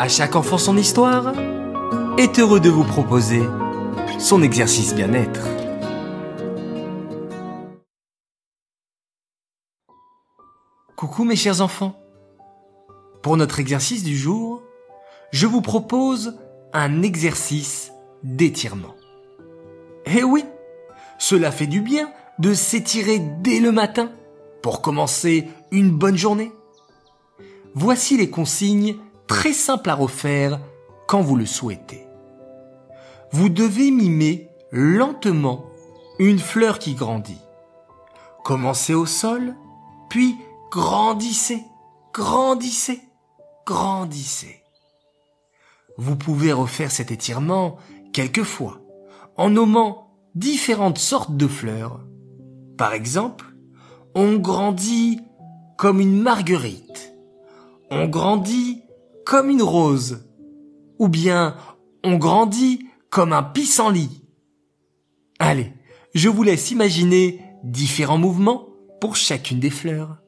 À chaque enfant son histoire est heureux de vous proposer son exercice bien-être. Coucou mes chers enfants. Pour notre exercice du jour, je vous propose un exercice d'étirement. Eh oui, cela fait du bien de s'étirer dès le matin pour commencer une bonne journée. Voici les consignes très simples à refaire quand vous le souhaitez. Vous devez mimer lentement une fleur qui grandit. Commencez au sol, puis grandissez, grandissez, grandissez. Vous pouvez refaire cet étirement quelquefois en nommant différentes sortes de fleurs. Par exemple, on grandit comme une marguerite. On grandit comme une rose. Ou bien on grandit comme un pissenlit. Allez, je vous laisse imaginer différents mouvements pour chacune des fleurs.